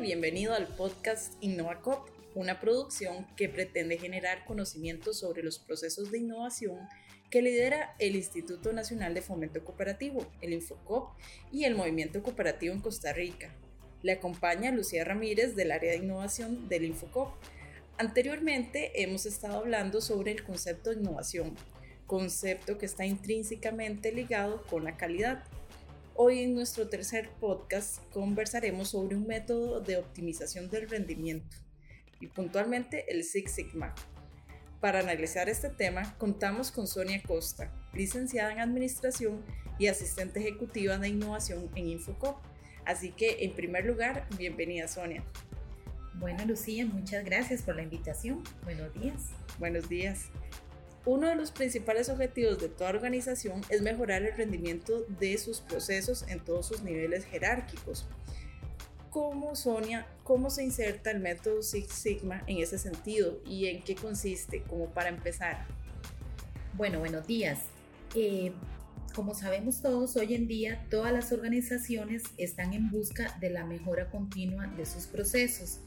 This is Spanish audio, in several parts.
bienvenido al podcast InnovaCop, una producción que pretende generar conocimiento sobre los procesos de innovación que lidera el Instituto Nacional de Fomento Cooperativo, el Infocop, y el Movimiento Cooperativo en Costa Rica. Le acompaña Lucía Ramírez del área de innovación del Infocop. Anteriormente hemos estado hablando sobre el concepto de innovación, concepto que está intrínsecamente ligado con la calidad Hoy en nuestro tercer podcast conversaremos sobre un método de optimización del rendimiento y puntualmente el Six Sigma. Para analizar este tema contamos con Sonia Costa, licenciada en Administración y asistente ejecutiva de innovación en Infocop. Así que en primer lugar, bienvenida Sonia. Bueno Lucía, muchas gracias por la invitación. Buenos días. Buenos días. Uno de los principales objetivos de toda organización es mejorar el rendimiento de sus procesos en todos sus niveles jerárquicos. ¿Cómo, Sonia, cómo se inserta el método Six Sigma en ese sentido y en qué consiste, como para empezar? Bueno, buenos días. Eh, como sabemos todos, hoy en día todas las organizaciones están en busca de la mejora continua de sus procesos.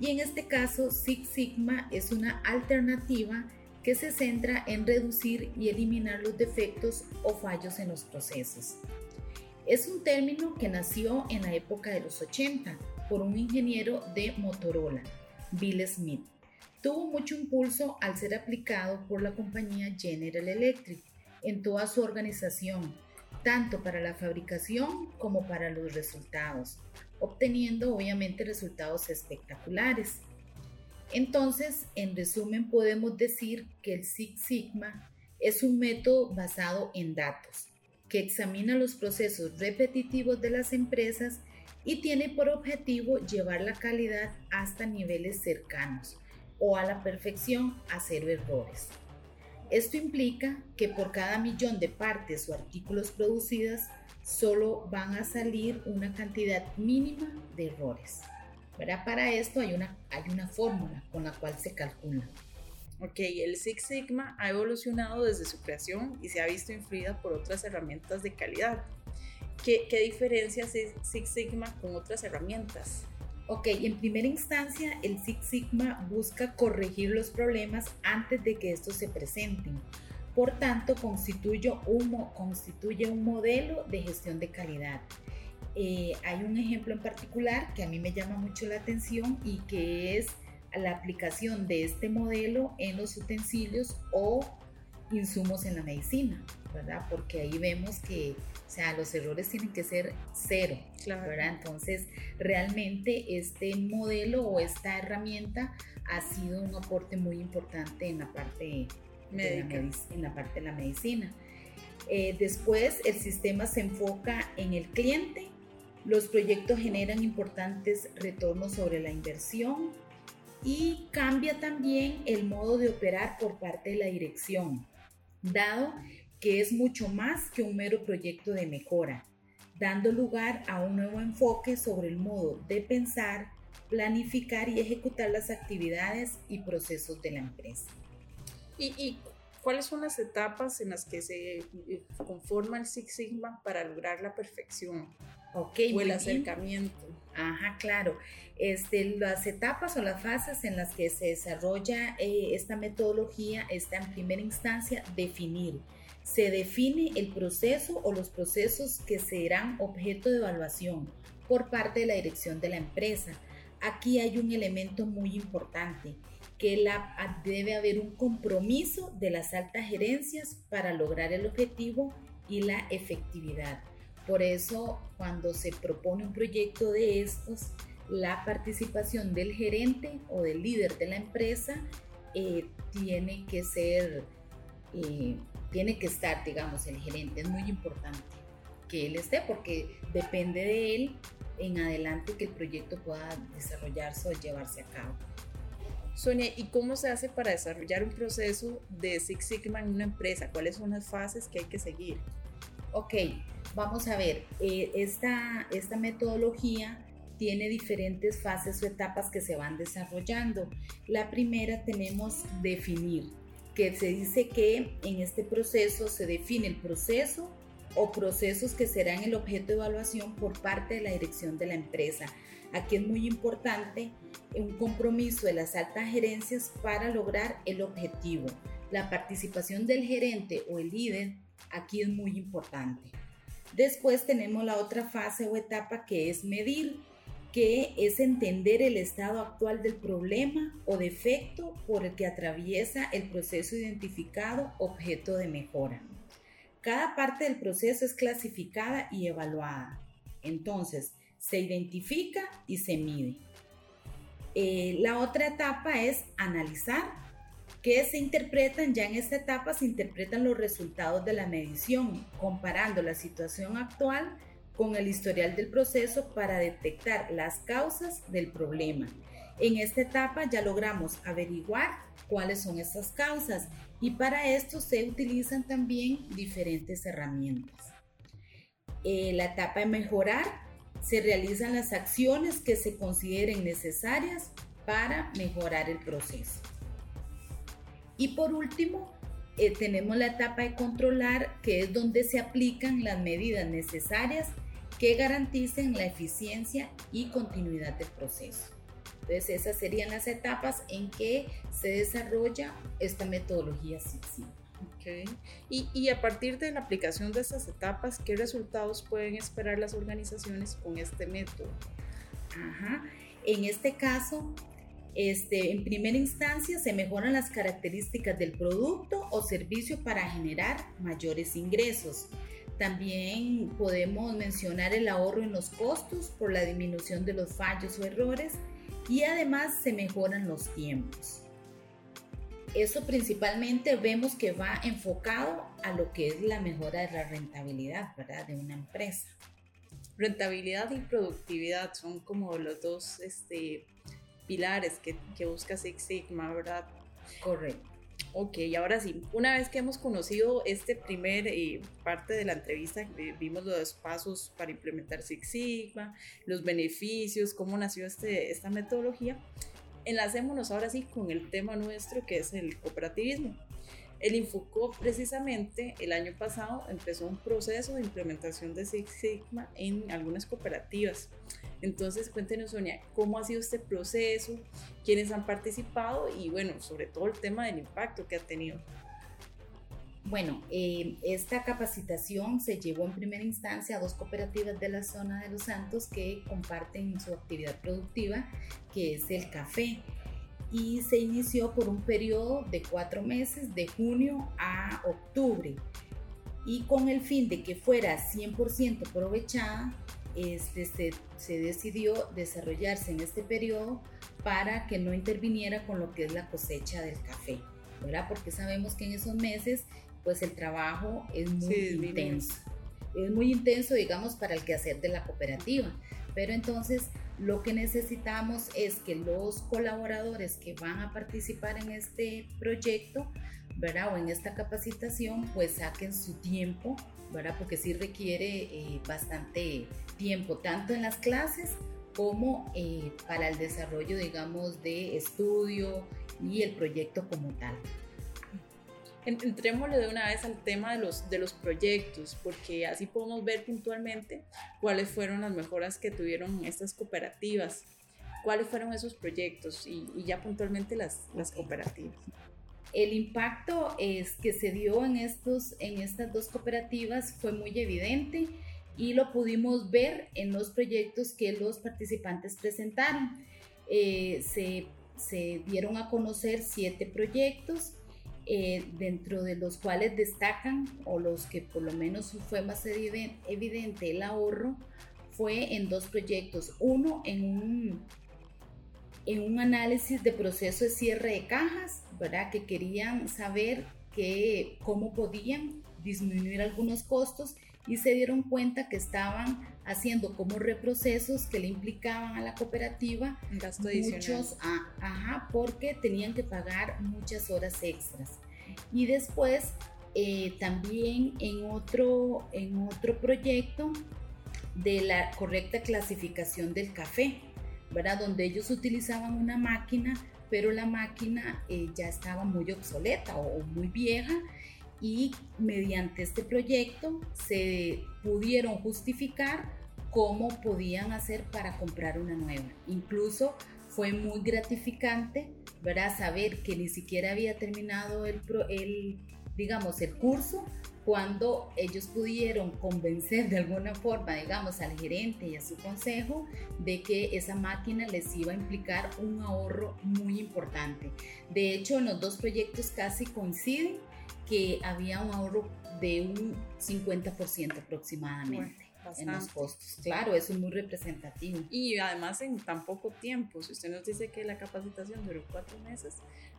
Y en este caso, Six Sigma es una alternativa que se centra en reducir y eliminar los defectos o fallos en los procesos. Es un término que nació en la época de los 80 por un ingeniero de Motorola, Bill Smith. Tuvo mucho impulso al ser aplicado por la compañía General Electric en toda su organización, tanto para la fabricación como para los resultados, obteniendo obviamente resultados espectaculares. Entonces, en resumen, podemos decir que el Six Sigma es un método basado en datos, que examina los procesos repetitivos de las empresas y tiene por objetivo llevar la calidad hasta niveles cercanos o a la perfección a cero errores. Esto implica que por cada millón de partes o artículos producidas solo van a salir una cantidad mínima de errores. Para esto hay una, hay una fórmula con la cual se calcula. Ok, el Six Sigma ha evolucionado desde su creación y se ha visto influida por otras herramientas de calidad. ¿Qué, qué diferencia Six Sigma con otras herramientas? Ok, en primera instancia, el Six Sigma busca corregir los problemas antes de que estos se presenten. Por tanto, constituye un, constituye un modelo de gestión de calidad. Eh, hay un ejemplo en particular que a mí me llama mucho la atención y que es la aplicación de este modelo en los utensilios o insumos en la medicina, ¿verdad? Porque ahí vemos que, o sea, los errores tienen que ser cero, ¿verdad? Entonces, realmente este modelo o esta herramienta ha sido un aporte muy importante en la parte, médica. en la parte de la medicina. Eh, después, el sistema se enfoca en el cliente los proyectos generan importantes retornos sobre la inversión y cambia también el modo de operar por parte de la dirección, dado que es mucho más que un mero proyecto de mejora, dando lugar a un nuevo enfoque sobre el modo de pensar, planificar y ejecutar las actividades y procesos de la empresa. ¿Y, cuáles son las etapas en las que se eh, conforma el Six Sigma para lograr la perfección? Ok, o el acercamiento. Ajá, claro. Este, las etapas o las fases en las que se desarrolla eh, esta metodología está en primera instancia definir. Se define el proceso o los procesos que serán objeto de evaluación por parte de la dirección de la empresa. Aquí hay un elemento muy importante, que la, debe haber un compromiso de las altas gerencias para lograr el objetivo y la efectividad. Por eso, cuando se propone un proyecto de estos, la participación del gerente o del líder de la empresa eh, tiene que ser, eh, tiene que estar, digamos, el gerente. Es muy importante que él esté porque depende de él en adelante que el proyecto pueda desarrollarse o llevarse a cabo. Sonia, ¿y cómo se hace para desarrollar un proceso de Six Sigma en una empresa? ¿Cuáles son las fases que hay que seguir? Ok, Vamos a ver, eh, esta, esta metodología tiene diferentes fases o etapas que se van desarrollando. La primera tenemos definir, que se dice que en este proceso se define el proceso o procesos que serán el objeto de evaluación por parte de la dirección de la empresa. Aquí es muy importante un compromiso de las altas gerencias para lograr el objetivo. La participación del gerente o el líder aquí es muy importante. Después tenemos la otra fase o etapa que es medir, que es entender el estado actual del problema o defecto por el que atraviesa el proceso identificado objeto de mejora. Cada parte del proceso es clasificada y evaluada. Entonces, se identifica y se mide. Eh, la otra etapa es analizar, que se interpretan, ya en esta etapa se interpretan los resultados de la medición, comparando la situación actual con el historial del proceso para detectar las causas del problema. En esta etapa ya logramos averiguar cuáles son esas causas y para esto se utilizan también diferentes herramientas. En la etapa de mejorar se realizan las acciones que se consideren necesarias para mejorar el proceso. Y por último, eh, tenemos la etapa de controlar, que es donde se aplican las medidas necesarias que garanticen la eficiencia y continuidad del proceso. Entonces, esas serían las etapas en que se desarrolla esta metodología Okay. Y, y, a partir de la aplicación de estas etapas, ¿qué resultados pueden esperar las organizaciones con este método? Ajá. En este caso, este, en primera instancia se mejoran las características del producto o servicio para generar mayores ingresos. También podemos mencionar el ahorro en los costos por la disminución de los fallos o errores y además se mejoran los tiempos. Eso principalmente vemos que va enfocado a lo que es la mejora de la rentabilidad ¿verdad? de una empresa. Rentabilidad y productividad son como los dos este, pilares que, que busca Six Sigma, ¿verdad? Correcto. Ok, ahora sí, una vez que hemos conocido este primer eh, parte de la entrevista, eh, vimos los pasos para implementar Six Sigma, los beneficios, cómo nació este, esta metodología, enlacémonos ahora sí con el tema nuestro que es el cooperativismo. El Infocop precisamente el año pasado empezó un proceso de implementación de Six Sigma en algunas cooperativas. Entonces, cuéntenos, Sonia, cómo ha sido este proceso, quiénes han participado y, bueno, sobre todo el tema del impacto que ha tenido. Bueno, eh, esta capacitación se llevó en primera instancia a dos cooperativas de la zona de Los Santos que comparten su actividad productiva, que es el café y se inició por un periodo de cuatro meses, de junio a octubre. Y con el fin de que fuera 100% aprovechada, este, se, se, decidió desarrollarse en este periodo para que no interviniera con lo que es la cosecha del café, ¿verdad? Porque sabemos que en esos meses, pues el trabajo es muy intenso. Es muy intenso, digamos, para el quehacer de la cooperativa. Pero entonces lo que necesitamos es que los colaboradores que van a participar en este proyecto, ¿verdad? O en esta capacitación, pues saquen su tiempo, ¿verdad? Porque sí requiere eh, bastante tiempo, tanto en las clases como eh, para el desarrollo, digamos, de estudio y el proyecto como tal. Entrémosle de una vez al tema de los, de los proyectos, porque así podemos ver puntualmente cuáles fueron las mejoras que tuvieron estas cooperativas, cuáles fueron esos proyectos y, ya puntualmente las, las cooperativas. El impacto es que se dio en, estos, en estas dos cooperativas fue muy evidente y lo pudimos ver en los proyectos que los participantes presentaron. Eh, se, se dieron a conocer siete proyectos eh, dentro de los cuales destacan, o los que por lo menos fue más evidente el ahorro, fue en dos proyectos. Uno en un, en un análisis de proceso de cierre de cajas, ¿verdad? Que querían saber que, cómo podían disminuir algunos costos y se dieron cuenta que estaban haciendo como reprocesos que le implicaban a la cooperativa Gasto muchos, ajá, porque tenían que pagar muchas horas extras. Y después eh, también en otro, en otro proyecto de la correcta clasificación del café, ¿verdad? Donde ellos utilizaban una máquina, pero la máquina eh, ya estaba muy obsoleta o muy vieja y mediante este proyecto se pudieron justificar cómo podían hacer para comprar una nueva. Incluso fue muy gratificante, ¿verdad? Saber que ni siquiera había terminado el, digamos, el curso cuando ellos pudieron convencer de alguna forma, digamos, al gerente y a su consejo de que esa máquina les iba a implicar un ahorro muy importante. De hecho, los dos proyectos casi coinciden que había un ahorro de un 50% aproximadamente. en los costos. Claro, eso es muy representativo. Y además en tan poco tiempo, si usted nos dice que la capacitación duró cuatro meses,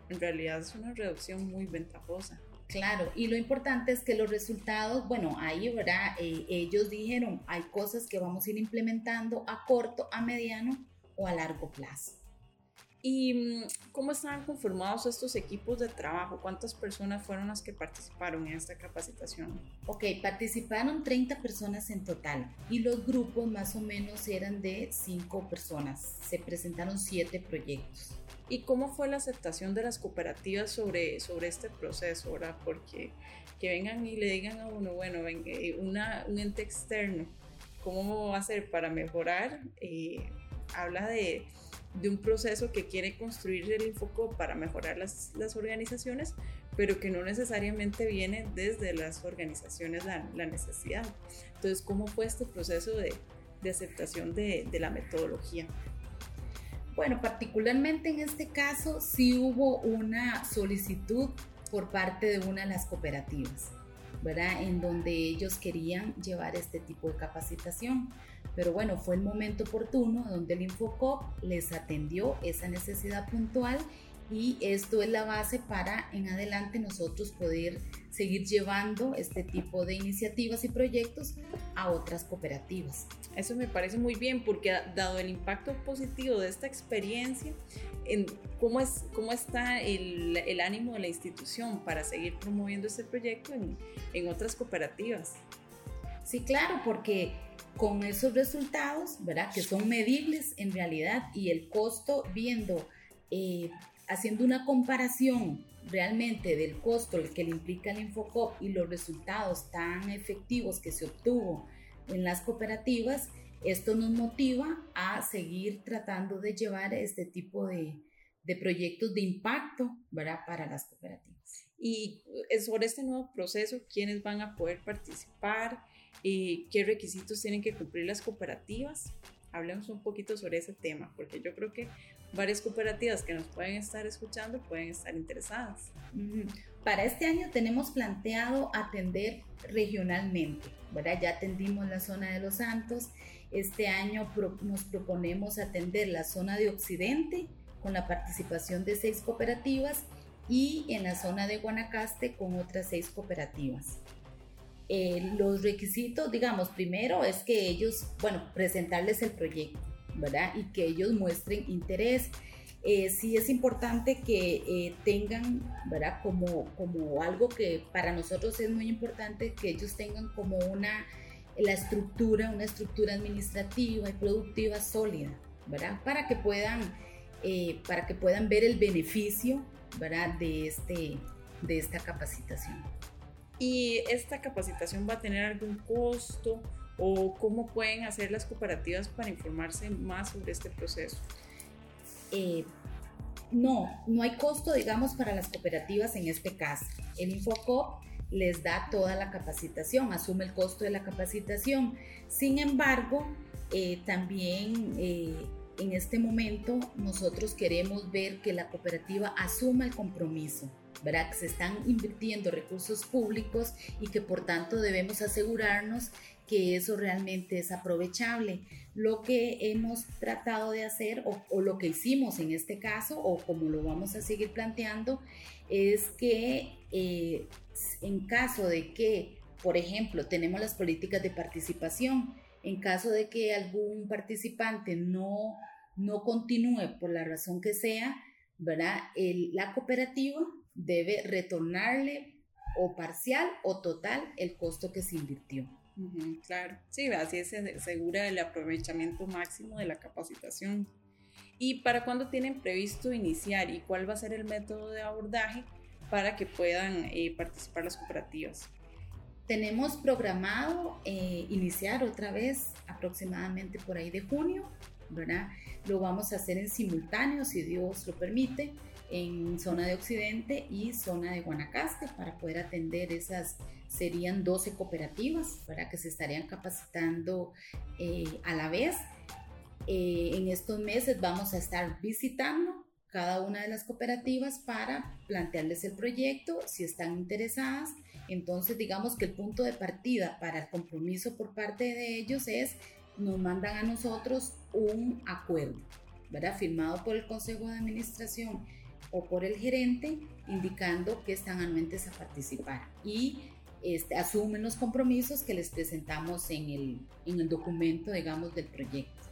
en realidad es una reducción muy ventajosa. Claro, y lo importante es que los resultados, bueno, ahí, ¿verdad? Eh, ellos dijeron, hay cosas que vamos a ir implementando a corto, a mediano o a largo plazo. ¿Y mm, cómo estaban conformados estos equipos de trabajo? ¿Cuántas personas fueron las que participaron en esta capacitación? Ok, participaron 30 personas en total y los grupos más o menos eran de 5 personas. Se presentaron 7 proyectos. ¿Y cómo fue la aceptación de las cooperativas sobre, sobre este proceso, ¿verdad? Porque que vengan y le digan a uno, bueno, eh, una, un ente externo, ¿cómo va a ser para mejorar? Eh, habla de, de, un proceso que quiere construir el Infoco para mejorar las, las, organizaciones, pero que no necesariamente viene desde las organizaciones la, la necesidad. Entonces, ¿cómo fue este proceso de, de aceptación de, de la metodología? Bueno, particularmente en este caso sí hubo una solicitud por parte de una de las cooperativas, ¿verdad? En donde ellos querían llevar este tipo de capacitación. Pero bueno, fue el momento oportuno donde el Infocop les atendió esa necesidad puntual y esto es la base para en adelante nosotros poder seguir llevando este tipo de iniciativas y proyectos a otras cooperativas. Eso me parece muy bien porque dado el impacto positivo de esta experiencia, en cómo, es, cómo está el, el ánimo de la institución para seguir promoviendo este proyecto en, en otras cooperativas. Sí, claro, porque con esos resultados, ¿verdad? Que son medibles en realidad y el costo viendo eh, haciendo una comparación realmente del costo que le implica el Infocop y los resultados tan efectivos que se obtuvo en las cooperativas, esto nos motiva a seguir tratando de llevar este tipo de, de proyectos de impacto ¿verdad? para las cooperativas. Y sobre este nuevo proceso, ¿quiénes van a poder participar? ¿Y ¿Qué requisitos tienen que cumplir las cooperativas? Hablemos un poquito sobre ese tema, porque yo creo que varias cooperativas que nos pueden estar escuchando pueden estar interesadas. Para este año tenemos planteado atender regionalmente, ¿verdad? Ya atendimos la zona de Los Santos, este año nos proponemos atender la zona de Occidente con la participación de seis cooperativas y en la zona de Guanacaste con otras seis cooperativas. Eh, los requisitos, digamos, primero es que ellos, bueno, presentarles el proyecto ¿verdad? Y que ellos muestren interés. Eh, sí es importante que eh, tengan, ¿verdad? Como, como algo que para nosotros es muy importante, que ellos tengan como una, la estructura, una estructura administrativa y productiva sólida, ¿verdad? Para que puedan, eh, para que puedan ver el beneficio, ¿verdad? De, este, de esta capacitación. ¿Y esta capacitación va a tener algún costo? o cómo pueden hacer las cooperativas para informarse más sobre este proceso? Eh, no, no hay costo, digamos, para las cooperativas en este caso. El Infocop les da toda la capacitación, asume el costo de la capacitación. Sin embargo, eh, también eh, en este momento nosotros queremos ver que la cooperativa asuma el compromiso ¿verdad? Que se están invirtiendo recursos públicos y que por tanto debemos asegurarnos que eso realmente es aprovechable. Lo que hemos tratado de hacer o, lo que hicimos en este caso o como lo vamos a seguir planteando es que eh, en caso de que, por ejemplo, tenemos las políticas de participación, en caso de que algún participante no, no continúe por la razón que sea, ¿verdad? la cooperativa debe retornarle o parcial o total el costo que se invirtió claro, sí, así se asegura el aprovechamiento máximo de la capacitación. ¿Y para cuándo tienen previsto iniciar y cuál va a ser el método de abordaje para que puedan eh, participar las cooperativas. Tenemos programado eh, iniciar otra vez aproximadamente por ahí de junio, ¿verdad? Lo vamos a hacer en simultáneo, si Dios lo permite, en zona de Occidente y zona de Guanacaste para poder atender esas, serían 12 cooperativas, para que se estarían capacitando eh, a la vez. en estos meses vamos a estar visitando cada una de las cooperativas para plantearles el proyecto, si están interesadas. Entonces, digamos que el punto de partida para el compromiso por parte de ellos es, nos mandan a nosotros un acuerdo, ¿verdad? Firmado por el Consejo de Administración o por el gerente, indicando que están anuentes a participar. Y este, asumen los compromisos que les presentamos en el, en el documento, digamos, del proyecto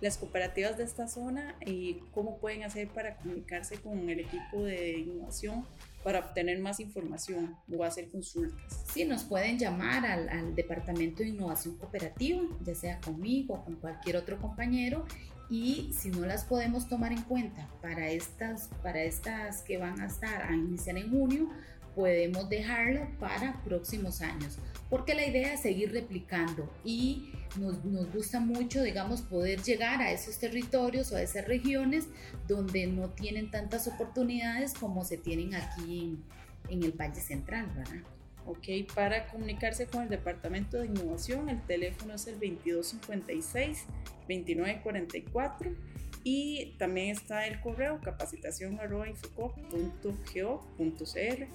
las cooperativas de esta zona y cómo pueden hacer para comunicarse con el equipo de innovación para obtener más información o hacer consultas. Sí, nos pueden llamar al, Departamento de Innovación Cooperativa, ya sea conmigo o con cualquier otro compañero, y si no las podemos tomar en cuenta para estas, para estas que van a estar a iniciar en junio, podemos dejarlo para próximos años, porque la idea es seguir replicando y nos, nos, gusta mucho, digamos, poder llegar a esos territorios o a esas regiones donde no tienen tantas oportunidades como se tienen aquí en, en el Valle Central, ¿verdad? Ok, para comunicarse con el Departamento de Innovación, el teléfono es el 2256-2944 y también está el correo capacitación.infocop.go.cr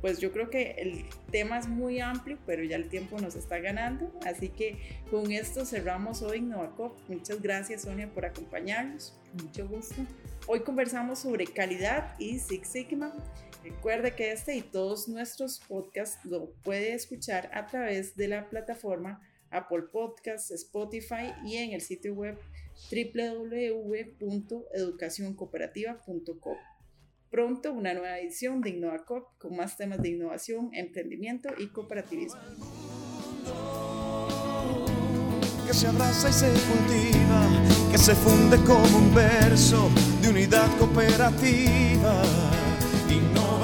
pues yo creo que el tema es muy amplio, pero ya el tiempo nos está ganando. Así que con esto cerramos hoy Novacop. Muchas gracias Sonia por acompañarnos. Mucho gusto. Hoy conversamos sobre calidad y Six Sigma. Recuerde que este y todos nuestros podcasts lo puede escuchar a través de la plataforma Apple Podcasts, Spotify y en el sitio web www.educacioncooperativa.com. Pronto una nueva edición de InnovaCop con más temas de innovación, emprendimiento y cooperativismo. Que se abraza y se cultiva, que se funde como un verso de unidad cooperativa. no